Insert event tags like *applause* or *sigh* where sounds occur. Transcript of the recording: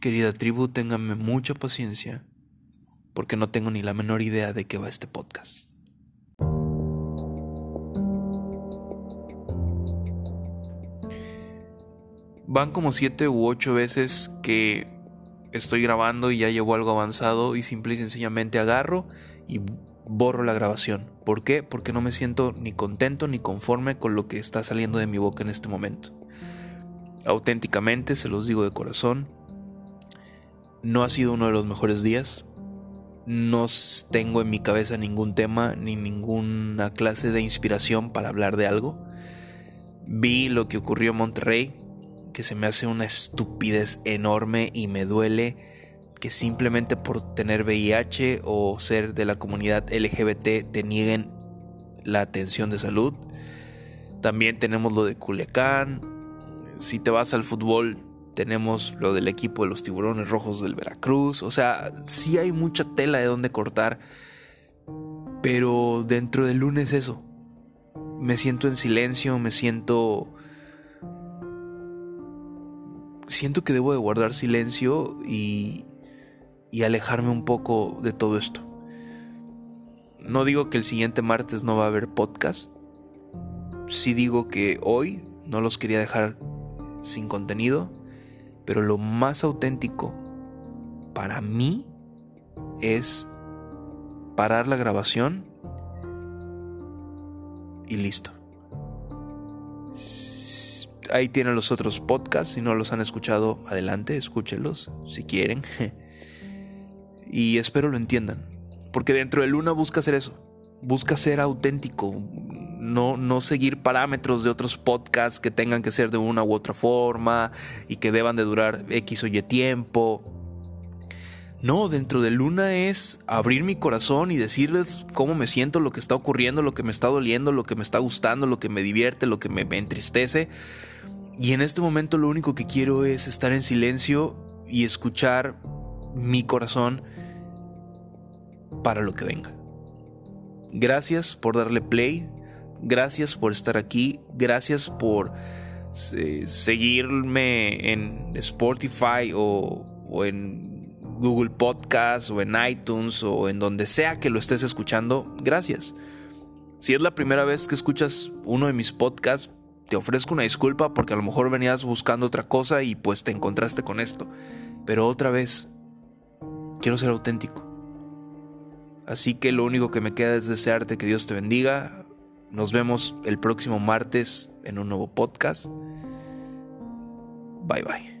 Querida tribu, ténganme mucha paciencia, porque no tengo ni la menor idea de qué va este podcast. Van como siete u ocho veces que estoy grabando y ya llevo algo avanzado y simple y sencillamente agarro y borro la grabación. ¿Por qué? Porque no me siento ni contento ni conforme con lo que está saliendo de mi boca en este momento. Auténticamente, se los digo de corazón, no ha sido uno de los mejores días. No tengo en mi cabeza ningún tema ni ninguna clase de inspiración para hablar de algo. Vi lo que ocurrió en Monterrey, que se me hace una estupidez enorme y me duele que simplemente por tener VIH o ser de la comunidad LGBT te nieguen la atención de salud. También tenemos lo de Culiacán. Si te vas al fútbol, tenemos lo del equipo de los tiburones rojos del Veracruz. O sea, sí hay mucha tela de donde cortar. Pero dentro del lunes eso. Me siento en silencio, me siento... Siento que debo de guardar silencio y, y alejarme un poco de todo esto. No digo que el siguiente martes no va a haber podcast. Sí digo que hoy no los quería dejar sin contenido pero lo más auténtico para mí es parar la grabación y listo. Ahí tienen los otros podcasts. Si no los han escuchado, adelante, escúchenlos si quieren. *laughs* Y espero lo entiendan. Porque dentro de Luna busca hacer eso. Busca ser auténtico no, no seguir parámetros de otros podcasts que tengan que ser de una u otra forma y que deban de durar X o Y tiempo. No, dentro de Luna es abrir mi corazón y decirles cómo me siento, lo que está ocurriendo, lo que me está doliendo, lo que me está gustando, lo que me divierte, lo que me, me entristece. Y en este momento lo único que quiero es estar en silencio y escuchar mi corazón para lo que venga. Gracias por darle play, Gracias por estar aquí. Gracias por eh, seguirme en Spotify o, o en Google Podcast o en iTunes o en donde sea que lo estés escuchando. Gracias. Si es la primera vez que escuchas uno de mis podcasts, te ofrezco una disculpa porque a lo mejor venías buscando otra cosa y pues te encontraste con esto. Pero otra vez, quiero ser auténtico. Así que lo único que me queda es desearte que Dios te bendiga, nos vemos el próximo martes en un nuevo podcast. Bye bye.